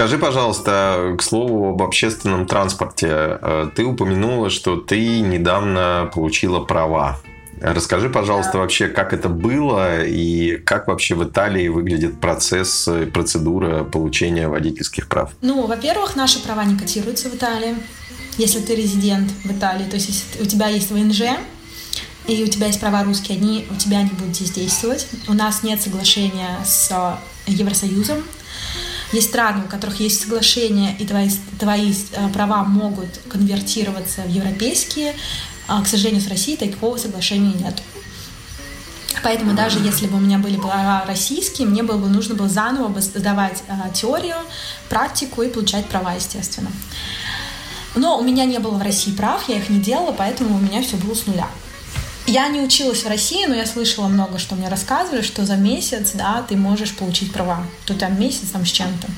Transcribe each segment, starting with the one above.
Скажи, пожалуйста, к слову об общественном транспорте. Э, ты упомянула, что ты недавно получила права. Расскажи, пожалуйста, вообще, как это было и как вообще в Италии выглядит процесс, процедура получения водительских прав? Ну, во-первых, наши права не котируются в Италии. Если ты резидент в Италии, то есть если у тебя есть ВНЖ, и у тебя есть права русские, они у тебя не будут здесь действовать. У нас нет соглашения с Евросоюзом. Есть страны, у которых есть соглашение, и твои, твои э, права могут конвертироваться в европейские. А, к сожалению, с Россией такого соглашения нет. Поэтому даже если бы у меня были права российские, мне было бы нужно было заново сдавать а, теорию, практику и получать права, естественно. Но у меня не было в России прав, я их не делала, поэтому у меня все было с нуля. Я не училась в России, но я слышала много, что мне рассказывали, что за месяц, да, ты можешь получить права. То там месяц там с чем-то.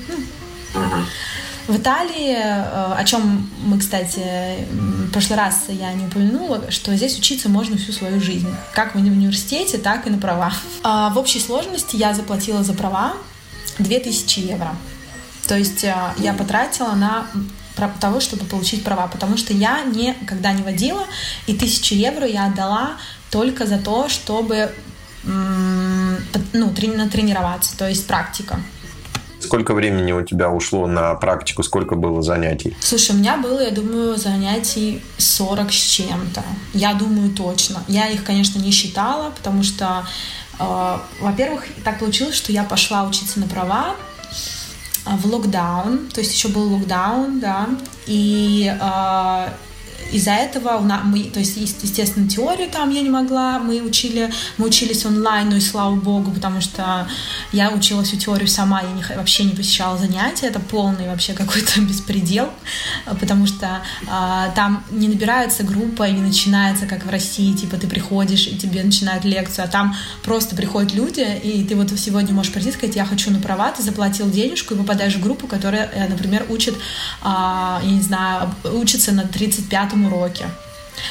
В Италии, э, о чем мы, кстати, в прошлый раз я не упомянула, что здесь учиться можно всю свою жизнь. Как в университете, так и на права. А в общей сложности я заплатила за права 2000 евро. То есть э, я потратила на того, чтобы получить права, потому что я никогда не водила, и тысячу евро я отдала только за то, чтобы ну, натренироваться, то есть практика. Сколько времени у тебя ушло на практику? Сколько было занятий? Слушай, у меня было, я думаю, занятий 40 с чем-то. Я думаю, точно. Я их, конечно, не считала, потому что, э, во-первых, так получилось, что я пошла учиться на права в локдаун, то есть еще был локдаун, да, и э, из-за этого у нас, мы, то есть, естественно, теорию там я не могла, мы учили, мы учились онлайн, ну и слава богу, потому что я учила всю теорию сама, я не, вообще не посещала занятия, это полный вообще какой-то беспредел, потому что а, там не набирается группа и не начинается, как в России, типа ты приходишь и тебе начинают лекцию, а там просто приходят люди, и ты вот сегодня можешь прийти и сказать, я хочу на права, ты заплатил денежку и попадаешь в группу, которая, э, например, учит, а, я не знаю, учится на 35 уроке.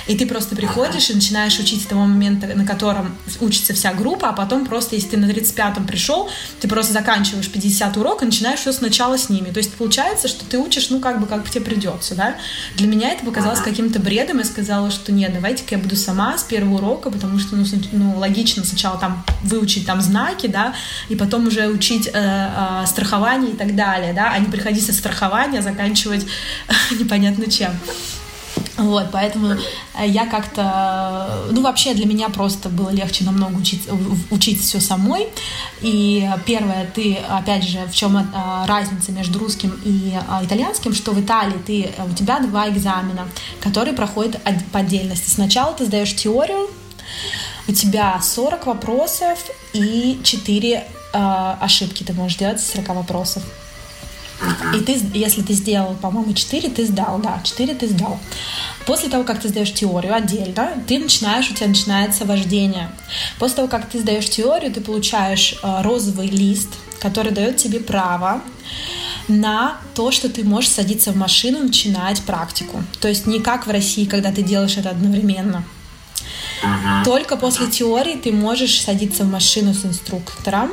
И ты просто приходишь и начинаешь учить с того момента, на котором учится вся группа, а потом просто, если ты на 35-м пришел, ты просто заканчиваешь 50 урок и начинаешь все сначала с ними. То есть получается, что ты учишь, ну, как бы, как тебе придется, да. Для меня это показалось каким-то бредом. Я сказала, что нет, давайте-ка я буду сама с первого урока, потому что, ну, ну логично сначала там выучить там знаки, да, и потом уже учить э, э, страхование и так далее, да, а не приходить со страхования, заканчивать непонятно чем. Вот, поэтому э, я как-то, ну, вообще для меня просто было легче намного учить, учить все самой. И первое, ты, опять же, в чем э, разница между русским и э, итальянским, что в Италии ты, у тебя два экзамена, которые проходят по отдельности. Сначала ты сдаешь теорию, у тебя 40 вопросов и 4 ошибки ты можешь делать из 40 вопросов. И ты, если ты сделал, по-моему, 4, ты сдал, да, 4 ты сдал. После того, как ты сдаешь теорию отдельно, ты начинаешь, у тебя начинается вождение. После того, как ты сдаешь теорию, ты получаешь э, розовый лист, который дает тебе право на то, что ты можешь садиться в машину и начинать практику. То есть не как в России, когда ты делаешь это одновременно. Только после теории ты можешь садиться в машину с инструктором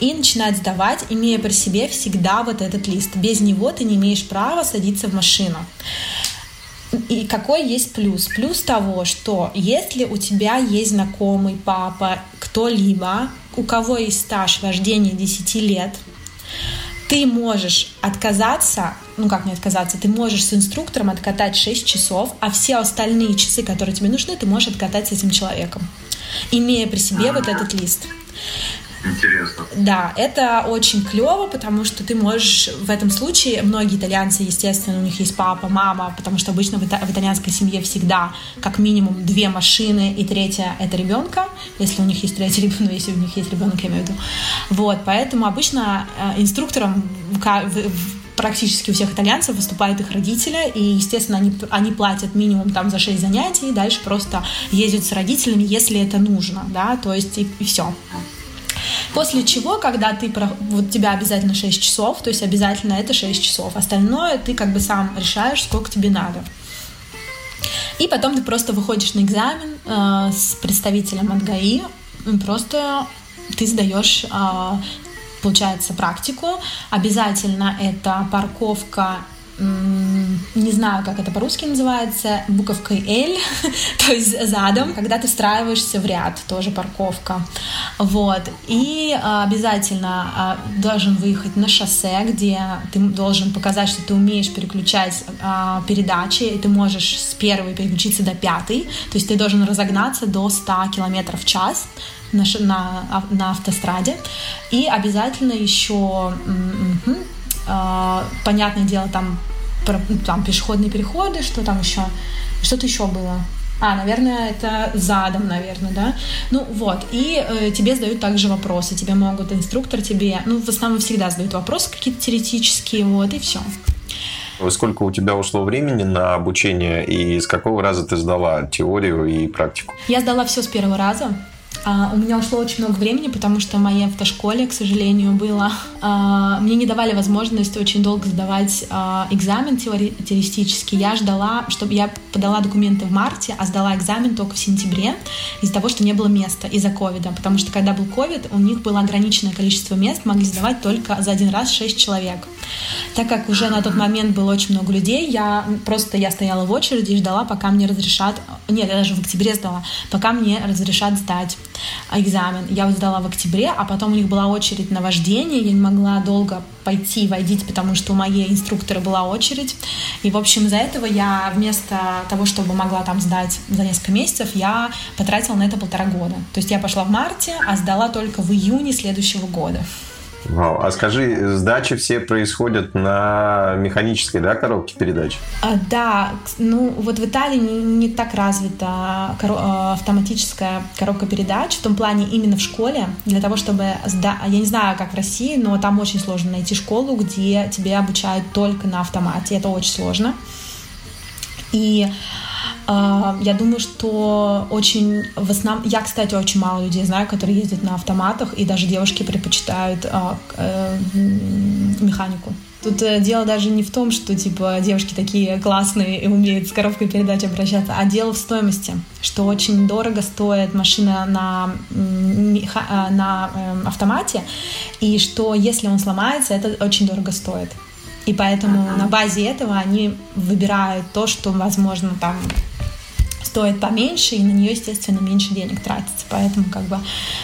и начинать сдавать, имея при себе всегда вот этот лист. Без него ты не имеешь права садиться в машину. И какой есть плюс? Плюс того, что если у тебя есть знакомый папа, кто-либо, у кого есть стаж вождения 10 лет, ты можешь отказаться, ну как не отказаться, ты можешь с инструктором откатать 6 часов, а все остальные часы, которые тебе нужны, ты можешь откатать с этим человеком, имея при себе вот этот лист. Интересно. Да, это очень клево, потому что ты можешь в этом случае, многие итальянцы, естественно, у них есть папа, мама, потому что обычно в, ита- в итальянской семье всегда как минимум две машины, и третья это ребенка, если у них есть третий ребенок, если у них есть ребенок, я имею в виду. Вот, поэтому обычно э, инструктором в, в, практически у всех итальянцев выступают их родители, и, естественно, они, они платят минимум там за 6 занятий, и дальше просто ездят с родителями, если это нужно, да, то есть и, и все. После чего, когда ты, вот тебя обязательно 6 часов, то есть обязательно это 6 часов, остальное ты как бы сам решаешь, сколько тебе надо. И потом ты просто выходишь на экзамен э, с представителем от ГАИ, просто ты сдаешь э, получается, практику. Обязательно это парковка не знаю, как это по-русски называется, буковкой L, то есть задом, когда ты встраиваешься в ряд, тоже парковка. Вот. И а, обязательно а, должен выехать на шоссе, где ты должен показать, что ты умеешь переключать а, передачи, и ты можешь с первой переключиться до пятой, то есть ты должен разогнаться до 100 км в час на, на, на автостраде. И обязательно еще понятное дело, там, там пешеходные переходы, что там еще, что-то еще было. А, наверное, это задом, наверное, да. Ну вот, и э, тебе задают также вопросы. Тебе могут инструктор тебе, ну в основном всегда задают вопросы какие-то теоретические, вот и все. Сколько у тебя ушло времени на обучение и с какого раза ты сдала теорию и практику? Я сдала все с первого раза. А, у меня ушло очень много времени, потому что в моей автошколе, к сожалению, было... А, мне не давали возможность очень долго сдавать а, экзамен теоретический. Я ждала, чтобы я подала документы в марте, а сдала экзамен только в сентябре из-за того, что не было места из-за ковида. Потому что когда был ковид, у них было ограниченное количество мест, могли сдавать только за один раз 6 человек. Так как уже на тот момент было очень много людей, я просто я стояла в очереди и ждала, пока мне разрешат... Нет, я даже в октябре сдала, пока мне разрешат сдать экзамен. Я вот сдала в октябре, а потом у них была очередь на вождение, я не могла долго пойти водить, потому что у моей инструктора была очередь. И, в общем, из-за этого я вместо того, чтобы могла там сдать за несколько месяцев, я потратила на это полтора года. То есть я пошла в марте, а сдала только в июне следующего года. Вау. А скажи, сдачи все происходят на механической да, коробке передач? А, да, ну вот в Италии не, не так развита коро- а, автоматическая коробка передач, в том плане именно в школе, для того, чтобы сда... я не знаю, как в России, но там очень сложно найти школу, где тебе обучают только на автомате, это очень сложно. И я думаю, что очень в основном... Я, кстати, очень мало людей знаю, которые ездят на автоматах, и даже девушки предпочитают а, э, механику. Тут э, дело даже не в том, что типа девушки такие классные и умеют с коробкой передач обращаться, а дело в стоимости, что очень дорого стоит машина на, а, на эм, автомате, и что если он сломается, это очень дорого стоит. И поэтому на базе этого они выбирают то, что, возможно, там стоит поменьше, и на нее, естественно, меньше денег тратится. Поэтому как бы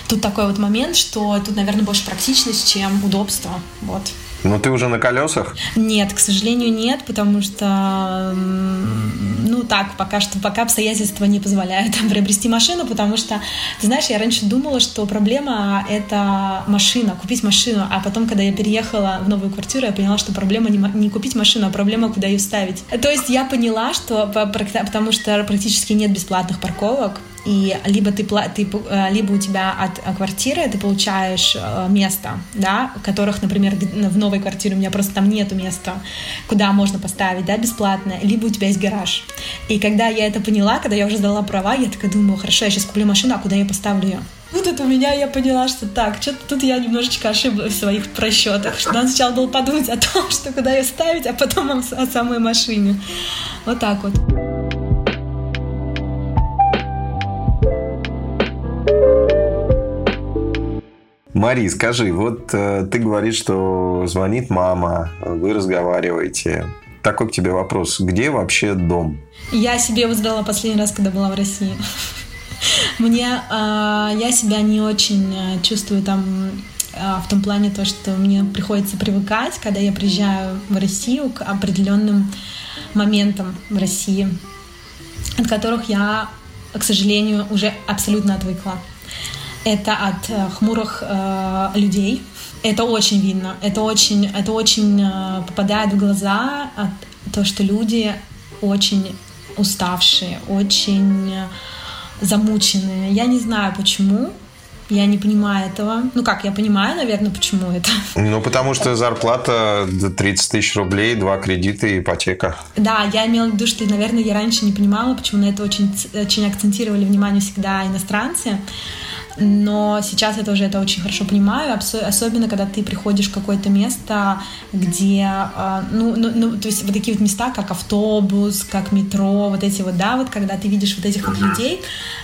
тут такой вот момент, что тут, наверное, больше практичность, чем удобство. Вот. Но ты уже на колесах? Нет, к сожалению, нет, потому что, ну так, пока что, пока обстоятельства не позволяют приобрести машину, потому что, ты знаешь, я раньше думала, что проблема — это машина, купить машину, а потом, когда я переехала в новую квартиру, я поняла, что проблема не, не купить машину, а проблема, куда ее ставить. То есть я поняла, что, потому что практически нет бесплатных парковок, и либо ты, ты э, либо у тебя от э, квартиры ты получаешь э, место, да, которых, например, в новой квартире у меня просто там нету места, куда можно поставить, да, бесплатное, либо у тебя есть гараж. И когда я это поняла, когда я уже сдала права, я такая думаю, хорошо, я сейчас куплю машину, а куда я поставлю ее? Ну, тут у меня я поняла, что так, что-то тут я немножечко ошиблась в своих просчетах, что надо сначала было подумать о том, что куда ее ставить, а потом о самой машине. Вот так вот. Мари, скажи, вот э, ты говоришь, что звонит мама, вы разговариваете. Такой к тебе вопрос. Где вообще дом? Я себе его задала последний раз, когда была в России. Мне, э, я себя не очень э, чувствую там э, в том плане то, что мне приходится привыкать, когда я приезжаю в Россию к определенным моментам в России, от которых я, к сожалению, уже абсолютно отвыкла это от э, хмурых э, людей. Это очень видно, это очень, это очень э, попадает в глаза, от, то, что люди очень уставшие, очень э, замученные. Я не знаю почему, я не понимаю этого. Ну как, я понимаю, наверное, почему это. Ну, потому что зарплата 30 тысяч рублей, два кредита и ипотека. Да, я имела в виду, что, наверное, я раньше не понимала, почему на это очень, очень акцентировали внимание всегда иностранцы но сейчас я тоже это очень хорошо понимаю, особенно когда ты приходишь в какое-то место, где, а, ну, ну, ну, то есть вот такие вот места, как автобус, как метро, вот эти вот, да, вот когда ты видишь вот этих вот людей,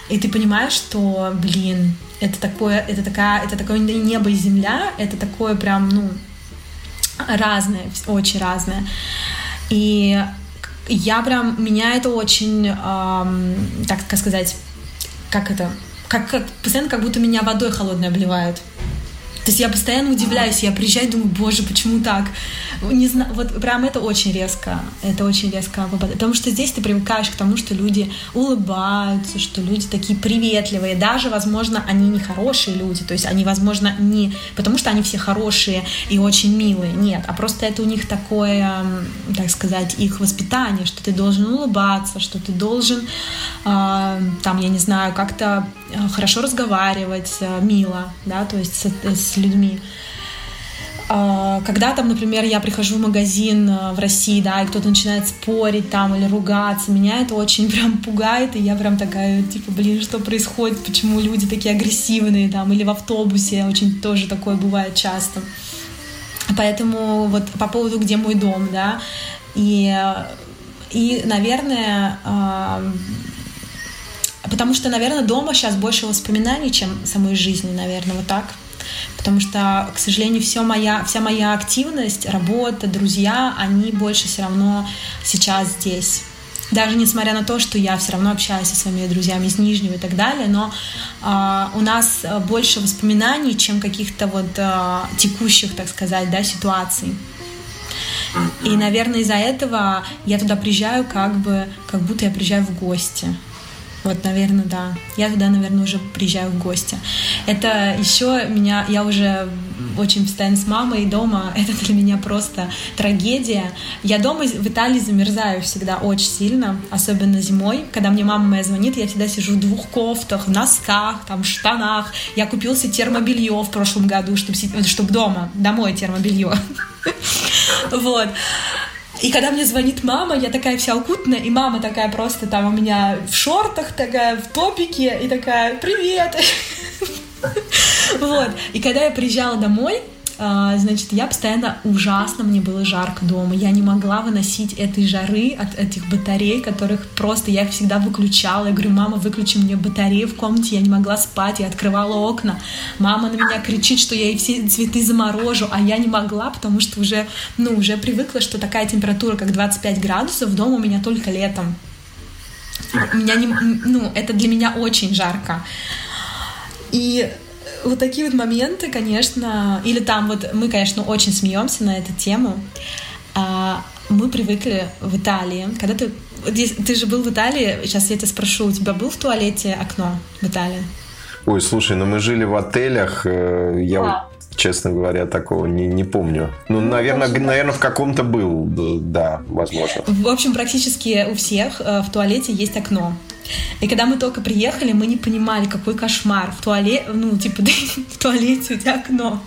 и ты понимаешь, что, блин, Это такое, это такая, это такое небо и земля, это такое прям, ну, разное, очень разное. И я прям, меня это очень, эм, так сказать, как это, как, как, постоянно как будто меня водой холодной обливают. То есть я постоянно удивляюсь, я приезжаю думаю, боже, почему так? Не знаю, вот прям это очень резко, это очень резко Потому что здесь ты привыкаешь к тому, что люди улыбаются, что люди такие приветливые, даже, возможно, они не хорошие люди, то есть они, возможно, не потому что они все хорошие и очень милые, нет, а просто это у них такое, так сказать, их воспитание, что ты должен улыбаться, что ты должен, э, там, я не знаю, как-то хорошо разговаривать, э, мило, да, то есть с, с людьми. А, когда там, например, я прихожу в магазин э, в России, да, и кто-то начинает спорить там или ругаться, меня это очень прям пугает, и я прям такая, типа, блин, что происходит, почему люди такие агрессивные там, или в автобусе, очень тоже такое бывает часто. Поэтому вот по поводу «Где мой дом», да, и, и наверное, а, потому что, наверное, дома сейчас больше воспоминаний, чем самой жизни, наверное, вот так потому что, к сожалению, все моя, вся моя активность, работа, друзья, они больше все равно сейчас здесь. Даже несмотря на то, что я все равно общаюсь со своими друзьями из Нижнего и так далее, но э, у нас больше воспоминаний, чем каких-то вот э, текущих, так сказать, да, ситуаций. И, наверное, из-за этого я туда приезжаю как бы, как будто я приезжаю в гости. Вот, наверное, да. Я туда, наверное, уже приезжаю в гости. Это еще меня, я уже очень постоянно с мамой дома. Это для меня просто трагедия. Я дома в Италии замерзаю всегда очень сильно, особенно зимой. Когда мне мама моя звонит, я всегда сижу в двух кофтах, в носках, там, в штанах. Я купил себе термобелье в прошлом году, чтобы, чтобы дома, домой термобелье. Вот. И когда мне звонит мама, я такая вся укутанная, и мама такая просто там у меня в шортах, такая в топике, и такая «Привет!» Вот. И когда я приезжала домой, значит, я постоянно ужасно, мне было жарко дома. Я не могла выносить этой жары от этих батарей, которых просто я их всегда выключала. Я говорю, мама, выключи мне батареи в комнате. Я не могла спать, я открывала окна. Мама на меня кричит, что я ей все цветы заморожу, а я не могла, потому что уже, ну, уже привыкла, что такая температура, как 25 градусов, дома у меня только летом. У меня не, ну, это для меня очень жарко. И вот такие вот моменты, конечно, или там вот мы, конечно, очень смеемся на эту тему. А, мы привыкли в Италии, когда ты ты же был в Италии, сейчас я тебя спрошу, у тебя был в туалете окно в Италии? Ой, слушай, ну мы жили в отелях, э, я да. вот, честно говоря, такого не, не помню. Ну, ну наверное, точно. наверное, в каком-то был, да, возможно. В общем, практически у всех э, в туалете есть окно. И когда мы только приехали, мы не понимали, какой кошмар. В туалете, ну, типа, в туалете у тебя окно.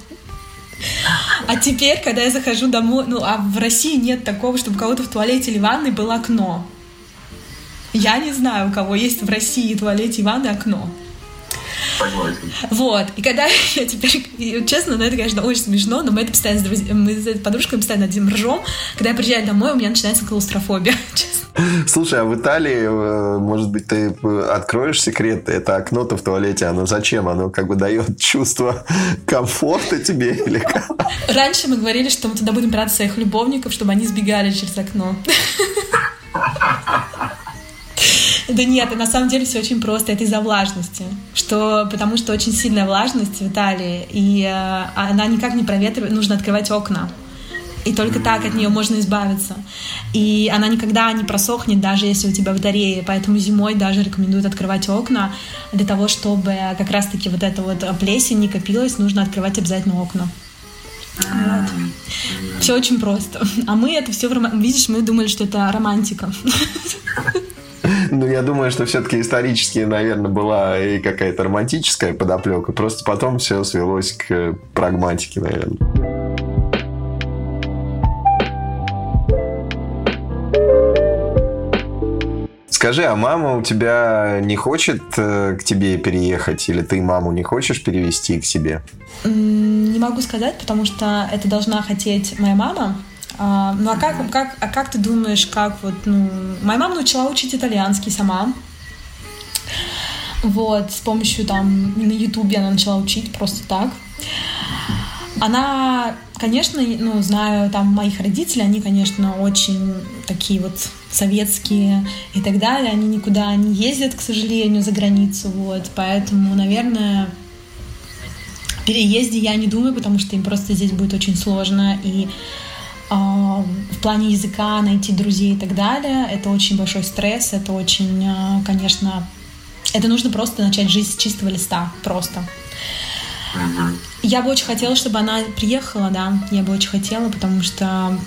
А теперь, когда я захожу домой, ну, а в России нет такого, чтобы у кого-то в туалете или ванной было окно. Я не знаю, у кого есть в России туалете и ванной окно. Согласен. Вот. И когда я теперь, честно, ну это, конечно, очень смешно, но мы это постоянно с друзьями, мы с подружками постоянно этим ржем. Когда я приезжаю домой, у меня начинается клаустрофобия, честно. Слушай, а в Италии, э, может быть, ты откроешь секрет? Это окно-то в туалете, оно зачем? Оно как бы дает чувство комфорта тебе или как? Раньше мы говорили, что мы туда будем брать своих любовников, чтобы они сбегали через окно. Да нет, на самом деле все очень просто. Это из-за влажности. Что, потому что очень сильная влажность в Италии, и э, она никак не проветривает. Нужно открывать окна. И только так от нее можно избавиться. И она никогда не просохнет, даже если у тебя батареи. Поэтому зимой даже рекомендуют открывать окна для того, чтобы как раз-таки вот эта вот плесень не копилась, нужно открывать обязательно окна. Вот. Все очень просто. А мы это все, видишь, мы думали, что это романтика. Ну, я думаю, что все-таки исторически, наверное, была и какая-то романтическая подоплека. Просто потом все свелось к прагматике, наверное. Скажи, а мама у тебя не хочет э, к тебе переехать? Или ты маму не хочешь перевести к себе? Не могу сказать, потому что это должна хотеть моя мама. А, ну а как, как, а как ты думаешь, как вот, ну, моя мама научила учить итальянский сама. Вот, с помощью там на Ютубе она начала учить просто так. Она, конечно, ну, знаю там моих родителей, они, конечно, очень такие вот советские и так далее. Они никуда не ездят, к сожалению, за границу, вот. Поэтому, наверное, переезде я не думаю, потому что им просто здесь будет очень сложно. И в плане языка найти друзей и так далее, это очень большой стресс, это очень, э, конечно, это нужно просто начать жизнь с чистого листа, просто. Я бы очень хотела, чтобы она приехала, да, я бы очень хотела, потому что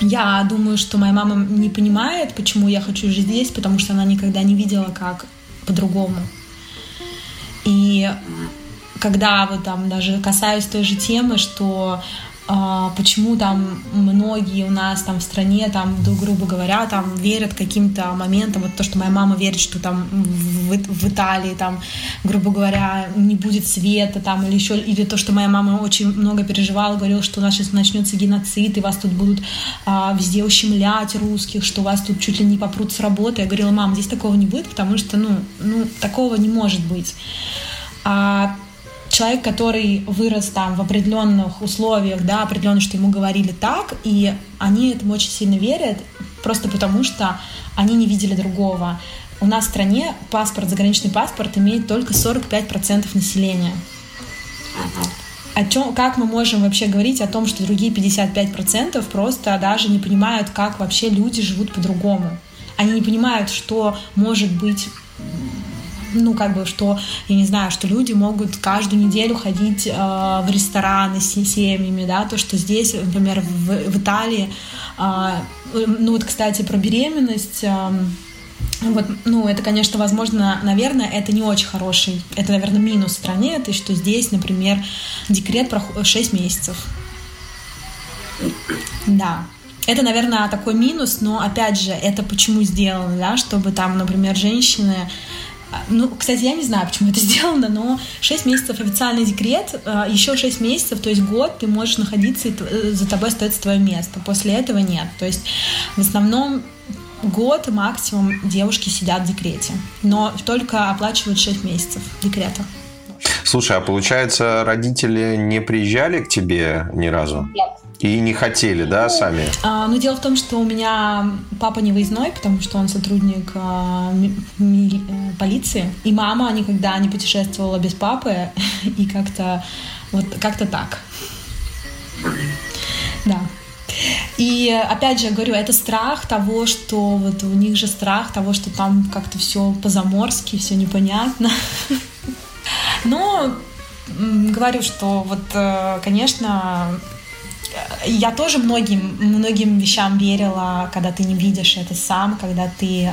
я думаю, что моя мама не понимает, почему я хочу жить здесь, потому что она никогда не видела, как по-другому. И когда вот там даже касаюсь той же темы, что а, почему там многие у нас там в стране, там, грубо говоря, там верят каким-то моментам, вот то, что моя мама верит, что там в, в Италии, там, грубо говоря, не будет света, там, или еще, или то, что моя мама очень много переживала, говорила, что у нас сейчас начнется геноцид, и вас тут будут а, везде ущемлять русских, что вас тут чуть ли не попрут с работы. Я говорила, мам, здесь такого не будет, потому что, ну, ну такого не может быть. А человек, который вырос там в определенных условиях, да, определенно, что ему говорили так, и они этому очень сильно верят, просто потому что они не видели другого. У нас в стране паспорт, заграничный паспорт имеет только 45% населения. О чем, как мы можем вообще говорить о том, что другие 55% просто даже не понимают, как вообще люди живут по-другому. Они не понимают, что может быть ну, как бы, что, я не знаю, что люди могут каждую неделю ходить э, в рестораны с семьями, да, то, что здесь, например, в, в Италии, э, ну, вот, кстати, про беременность, э, вот, ну, это, конечно, возможно, наверное, это не очень хороший, это, наверное, минус в стране, это что здесь, например, декрет проходит 6 месяцев. Да, это, наверное, такой минус, но опять же, это почему сделано, да, чтобы там, например, женщины ну, кстати, я не знаю, почему это сделано, но 6 месяцев официальный декрет, а, еще 6 месяцев, то есть год ты можешь находиться, и э, за тобой остается твое место. После этого нет. То есть в основном год максимум девушки сидят в декрете, но только оплачивают 6 месяцев декрета. Слушай, а получается, родители не приезжали к тебе ни разу? Нет. И не хотели, да, ну, сами? А, ну, дело в том, что у меня папа не выездной, потому что он сотрудник а, ми, э, полиции. И мама никогда не путешествовала без папы. И как-то вот как-то так. Да. И опять же, говорю, это страх того, что вот у них же страх того, что там как-то все по-заморски, все непонятно. Но говорю, что вот, э, конечно, я тоже многим, многим вещам верила, когда ты не видишь это сам, когда ты э,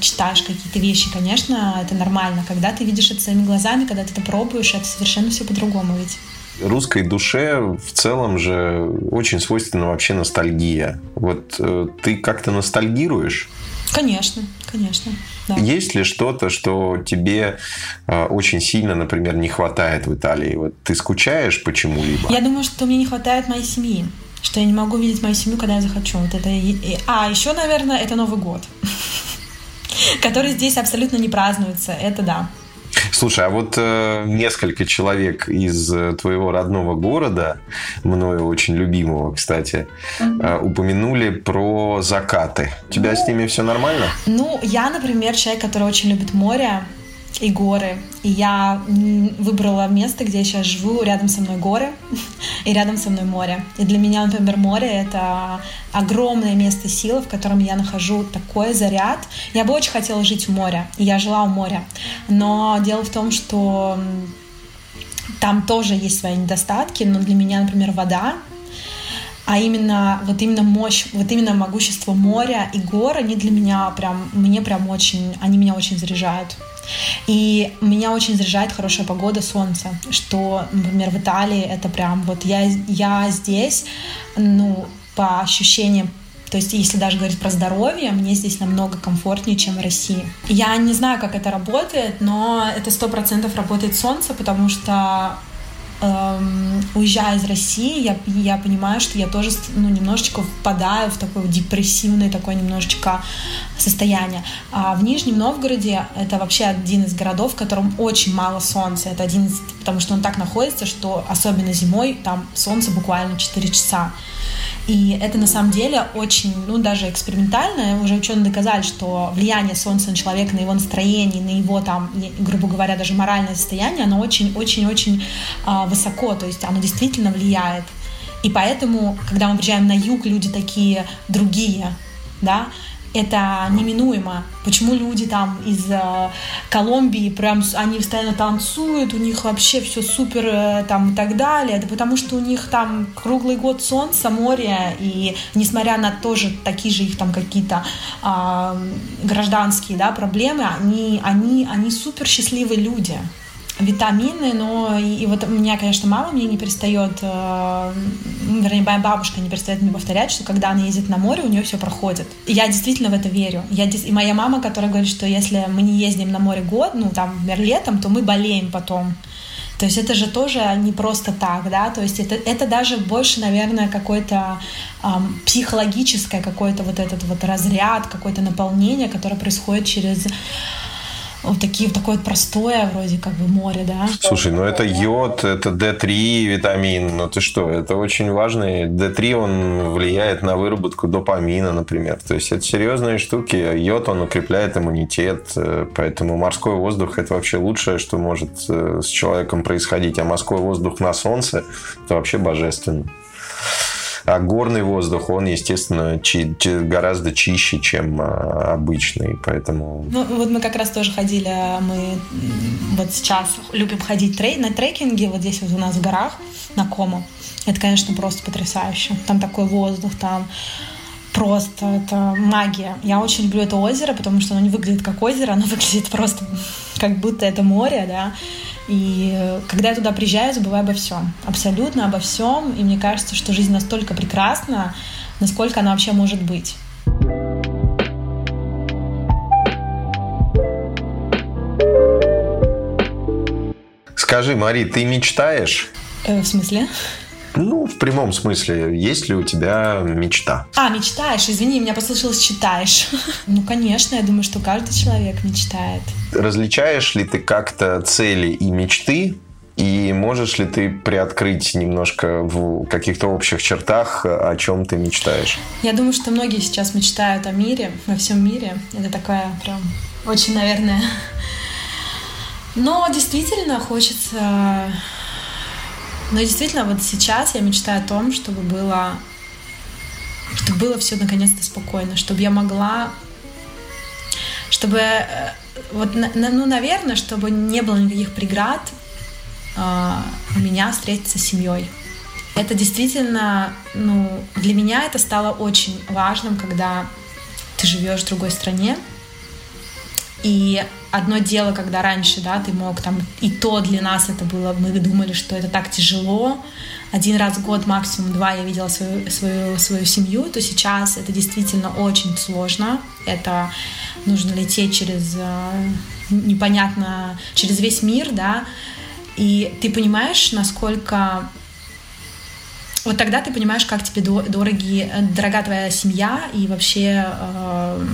читаешь какие-то вещи, конечно, это нормально. Когда ты видишь это своими глазами, когда ты это пробуешь, это совершенно все по-другому ведь. Русской душе в целом же очень свойственна вообще ностальгия. Вот э, ты как-то ностальгируешь? Конечно, конечно. Да. Есть ли что-то, что тебе э, очень сильно, например, не хватает в Италии? Вот ты скучаешь почему-либо? Я думаю, что мне не хватает моей семьи. Что я не могу видеть мою семью, когда я захочу. Вот это... А, еще, наверное, это Новый год. Который здесь абсолютно не празднуется. Это да. Слушай, а вот э, несколько человек из э, твоего родного города, мною очень любимого, кстати, э, упомянули про закаты. У тебя ну, с ними все нормально? Ну, я, например, человек, который очень любит море и горы. И я выбрала место, где я сейчас живу, рядом со мной горы и рядом со мной море. И для меня, например, море — это огромное место силы, в котором я нахожу такой заряд. Я бы очень хотела жить в море, и я жила у моря. Но дело в том, что там тоже есть свои недостатки, но для меня, например, вода а именно вот именно мощь, вот именно могущество моря и гор, они для меня прям, мне прям очень, они меня очень заряжают. И меня очень заряжает хорошая погода, солнце, что, например, в Италии это прям вот я, я здесь, ну, по ощущениям то есть, если даже говорить про здоровье, мне здесь намного комфортнее, чем в России. Я не знаю, как это работает, но это сто процентов работает солнце, потому что эм, уезжая из России, я, я понимаю, что я тоже ну, немножечко впадаю в такое депрессивное такое немножечко состояние. А в Нижнем Новгороде это вообще один из городов, в котором очень мало солнца. Это один из, потому что он так находится, что особенно зимой там солнце буквально 4 часа. И это на самом деле очень, ну, даже экспериментально. Уже ученые доказали, что влияние Солнца на человека, на его настроение, на его там, грубо говоря, даже моральное состояние, оно очень-очень-очень э, высоко. То есть оно действительно влияет. И поэтому, когда мы приезжаем на юг, люди такие другие, да, это неминуемо. Почему люди там из э, Колумбии прям они постоянно танцуют, у них вообще все супер э, там и так далее? Это потому что у них там круглый год солнце, море, и несмотря на тоже такие же их там какие-то э, гражданские да, проблемы, они, они, они супер счастливые люди витамины, но и, и вот у меня, конечно, мама мне не перестает, э, вернее, моя бабушка не перестает мне повторять, что когда она ездит на море, у нее все проходит. И я действительно в это верю. Я, и моя мама, которая говорит, что если мы не ездим на море год, ну, там, например, летом, то мы болеем потом. То есть это же тоже не просто так, да, то есть это, это даже больше, наверное, какой-то эм, психологическое, какой-то вот этот вот разряд, какое-то наполнение, которое происходит через вот такие, такое простое вроде как бы море, да. Слушай, ну это йод, это D3 витамин, ну ты что, это очень важный. D3, он влияет на выработку допамина, например. То есть это серьезные штуки. Йод, он укрепляет иммунитет, э, поэтому морской воздух это вообще лучшее, что может э, с человеком происходить. А морской воздух на солнце это вообще божественно. А горный воздух, он, естественно, чи- чи- гораздо чище, чем а, обычный, поэтому... Ну, вот мы как раз тоже ходили, мы вот сейчас любим ходить трей- на трекинге, вот здесь вот у нас в горах, на Комо. Это, конечно, просто потрясающе. Там такой воздух, там просто это магия. Я очень люблю это озеро, потому что оно не выглядит как озеро, оно выглядит просто как будто это море, да. И э, когда я туда приезжаю, забываю обо всем. Абсолютно обо всем. И мне кажется, что жизнь настолько прекрасна, насколько она вообще может быть. Скажи, Мари, ты мечтаешь? Э, в смысле? Ну, в прямом смысле, есть ли у тебя мечта? А, мечтаешь, извини, меня послышалось читаешь. Ну, конечно, я думаю, что каждый человек мечтает. Различаешь ли ты как-то цели и мечты? И можешь ли ты приоткрыть немножко в каких-то общих чертах, о чем ты мечтаешь? Я думаю, что многие сейчас мечтают о мире, во всем мире. Это такая прям очень, наверное... Но действительно хочется но действительно, вот сейчас я мечтаю о том, чтобы было, чтобы было все наконец-то спокойно, чтобы я могла, чтобы, э, вот, ну, наверное, чтобы не было никаких преград э, у меня встретиться с семьей. Это действительно, ну, для меня это стало очень важным, когда ты живешь в другой стране, и одно дело, когда раньше, да, ты мог там, и то для нас это было, мы думали, что это так тяжело, один раз в год, максимум два я видела свою, свою, свою семью, то сейчас это действительно очень сложно. Это нужно лететь через э, непонятно, через весь мир, да, и ты понимаешь, насколько вот тогда ты понимаешь, как тебе дороги, дорога твоя семья и вообще э,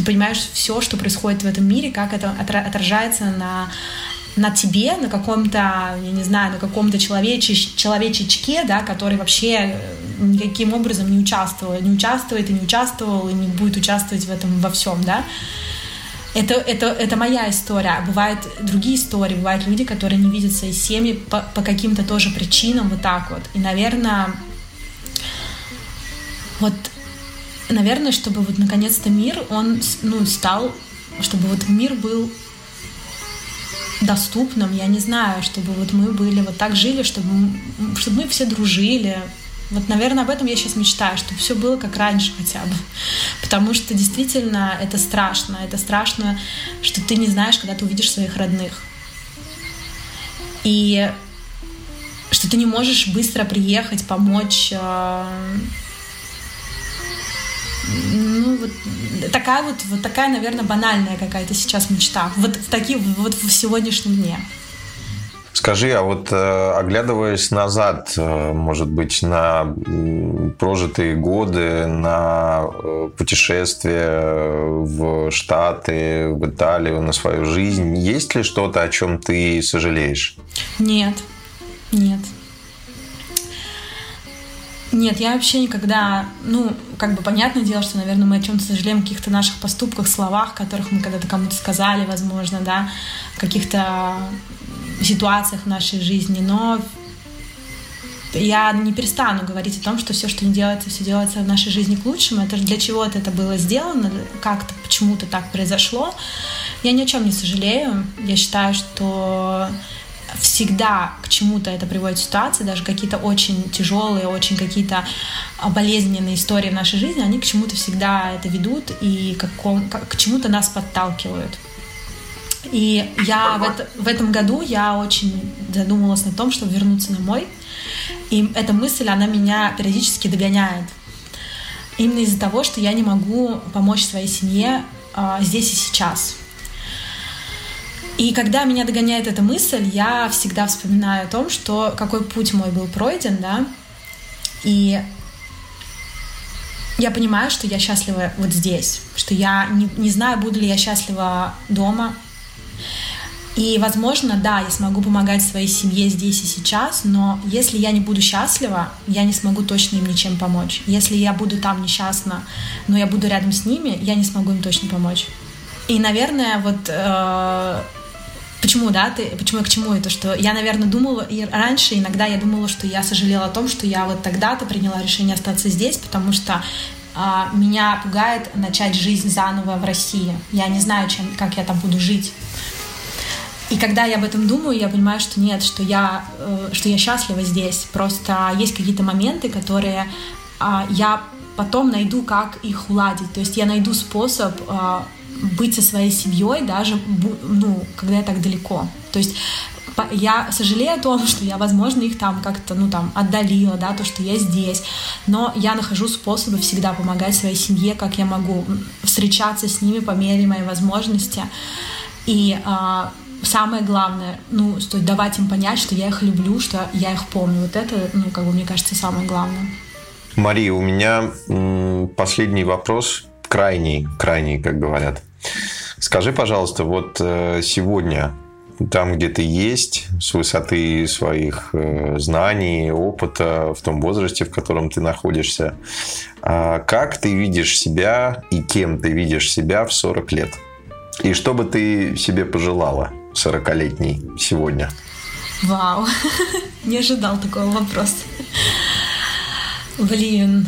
ты понимаешь все, что происходит в этом мире, как это отражается на на тебе, на каком-то, я не знаю, на каком-то человече, человечечке, да, который вообще э, никаким образом не участвовал, не участвует и не участвовал, и не будет участвовать в этом во всем, да. Это, это, это моя история. Бывают другие истории, бывают люди, которые не видят свои семьи по, по каким-то тоже причинам, вот так вот. И, наверное, вот наверное, чтобы вот наконец-то мир, он ну, стал, чтобы вот мир был доступным, я не знаю, чтобы вот мы были вот так жили, чтобы, чтобы мы все дружили. Вот, наверное, об этом я сейчас мечтаю, чтобы все было как раньше хотя бы. Потому что действительно это страшно. Это страшно, что ты не знаешь, когда ты увидишь своих родных. И что ты не можешь быстро приехать, помочь э, ну, вот такая вот, вот такая, наверное, банальная какая-то сейчас мечта. Вот в такие, вот в сегодняшнем дне. Скажи, а вот э, оглядываясь назад, э, может быть, на прожитые годы, на э, путешествия в Штаты, в Италию, на свою жизнь, есть ли что-то, о чем ты сожалеешь? Нет, нет. Нет, я вообще никогда, ну, как бы понятное дело, что, наверное, мы о чем-то сожалеем, каких-то наших поступках, словах, которых мы когда-то кому-то сказали, возможно, да, каких-то ситуациях в нашей жизни, но я не перестану говорить о том, что все, что не делается, все делается в нашей жизни к лучшему. Это для чего-то это было сделано, как-то почему-то так произошло. Я ни о чем не сожалею. Я считаю, что всегда к чему-то это приводит ситуация, даже какие-то очень тяжелые, очень какие-то болезненные истории в нашей жизни, они к чему-то всегда это ведут и к, к чему-то нас подталкивают. И я в, это, в этом году я очень задумалась на том, чтобы вернуться домой. И эта мысль, она меня периодически догоняет. Именно из-за того, что я не могу помочь своей семье а, здесь и сейчас. И когда меня догоняет эта мысль, я всегда вспоминаю о том, что какой путь мой был пройден, да, и я понимаю, что я счастлива вот здесь, что я не, не знаю, буду ли я счастлива дома. И, возможно, да, я смогу помогать своей семье здесь и сейчас, но если я не буду счастлива, я не смогу точно им ничем помочь. Если я буду там несчастна, но я буду рядом с ними, я не смогу им точно помочь. И, наверное, вот э, Почему, да, ты, почему я к чему это, что я, наверное, думала, и раньше иногда я думала, что я сожалела о том, что я вот тогда-то приняла решение остаться здесь, потому что а, меня пугает начать жизнь заново в России. Я не знаю, чем, как я там буду жить. И когда я об этом думаю, я понимаю, что нет, что я, э, что я счастлива здесь. Просто есть какие-то моменты, которые э, я потом найду, как их уладить. То есть я найду способ э, быть со своей семьей даже, ну, когда я так далеко. То есть я сожалею о том, что я, возможно, их там как-то, ну, там, отдалила, да, то, что я здесь, но я нахожу способы всегда помогать своей семье, как я могу, встречаться с ними по мере моей возможности. И а, самое главное, ну, стоит давать им понять, что я их люблю, что я их помню. Вот это, ну, как бы, мне кажется, самое главное. Мария, у меня последний вопрос, крайний, крайний, как говорят. Скажи, пожалуйста, вот э, сегодня там, где ты есть, с высоты своих э, знаний, опыта, в том возрасте, в котором ты находишься, а как ты видишь себя и кем ты видишь себя в 40 лет? И что бы ты себе пожелала 40-летней сегодня? Вау, не ожидал такого вопроса. Блин,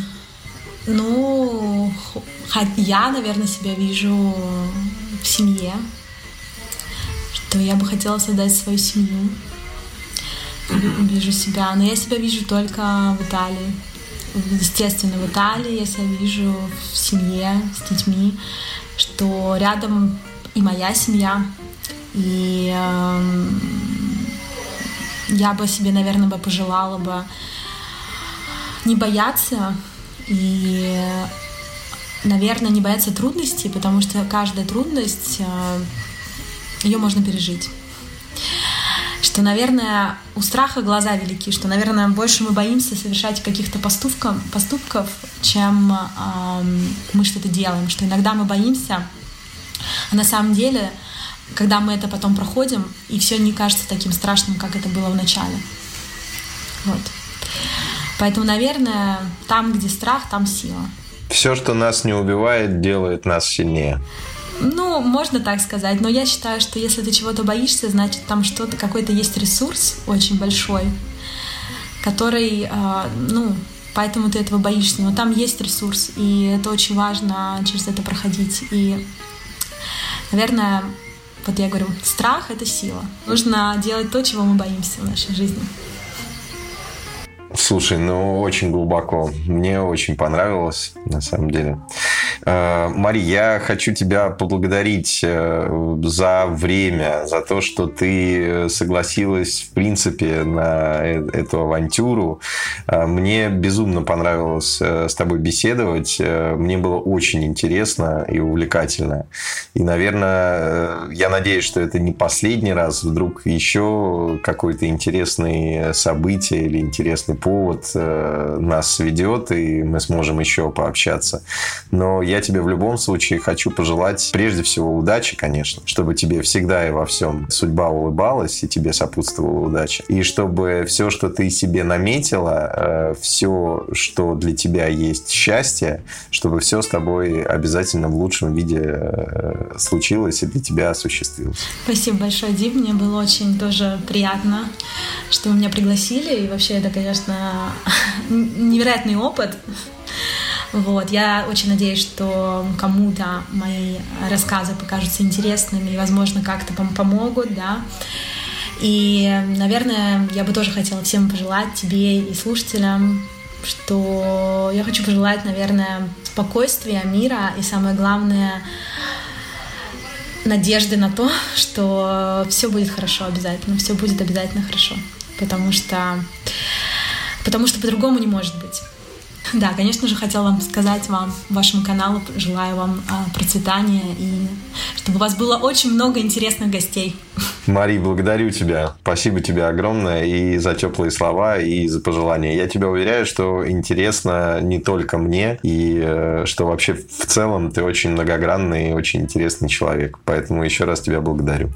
ну, я, наверное, себя вижу в семье, что я бы хотела создать свою семью. Вижу себя, но я себя вижу только в Италии. Естественно, в Италии я себя вижу в семье с детьми, что рядом и моя семья, и э, я бы себе, наверное, бы пожелала бы не бояться и наверное, не бояться трудностей, потому что каждая трудность, э, ее можно пережить. Что, наверное, у страха глаза велики, что, наверное, больше мы боимся совершать каких-то поступков, поступков чем э, мы что-то делаем. Что иногда мы боимся, а на самом деле, когда мы это потом проходим, и все не кажется таким страшным, как это было в начале. Вот. Поэтому, наверное, там, где страх, там сила. Все, что нас не убивает, делает нас сильнее. Ну, можно так сказать, но я считаю, что если ты чего-то боишься, значит там что-то, какой-то есть ресурс очень большой, который, э, ну, поэтому ты этого боишься. Но там есть ресурс, и это очень важно через это проходить. И, наверное, вот я говорю, страх — это сила. Нужно делать то, чего мы боимся в нашей жизни. Слушай, ну очень глубоко. Мне очень понравилось, на самом деле. Э, Мари, я хочу тебя поблагодарить э, за время, за то, что ты согласилась, в принципе, на э, эту авантюру. Мне безумно понравилось с тобой беседовать. Мне было очень интересно и увлекательно. И, наверное, я надеюсь, что это не последний раз. Вдруг еще какое-то интересное событие или интересный повод нас сведет, и мы сможем еще пообщаться. Но я тебе в любом случае хочу пожелать прежде всего удачи, конечно, чтобы тебе всегда и во всем судьба улыбалась и тебе сопутствовала удача. И чтобы все, что ты себе наметила, э, все, что для тебя есть счастье, чтобы все с тобой обязательно в лучшем виде э, случилось и для тебя осуществилось. Спасибо большое, Дим. Мне было очень тоже приятно, что вы меня пригласили. И вообще это, конечно, невероятный опыт. Вот, я очень надеюсь, что кому-то мои рассказы покажутся интересными и, возможно, как-то помогут, да. И, наверное, я бы тоже хотела всем пожелать тебе и слушателям, что я хочу пожелать, наверное, спокойствия, мира и, самое главное, надежды на то, что все будет хорошо обязательно, все будет обязательно хорошо, потому что, потому что по-другому не может быть. Да, конечно же, хотела вам сказать вам, вашему каналу, желаю вам а, процветания и чтобы у вас было очень много интересных гостей. Мари, благодарю тебя. Спасибо тебе огромное и за теплые слова, и за пожелания. Я тебя уверяю, что интересно не только мне, и э, что вообще в целом ты очень многогранный и очень интересный человек. Поэтому еще раз тебя благодарю.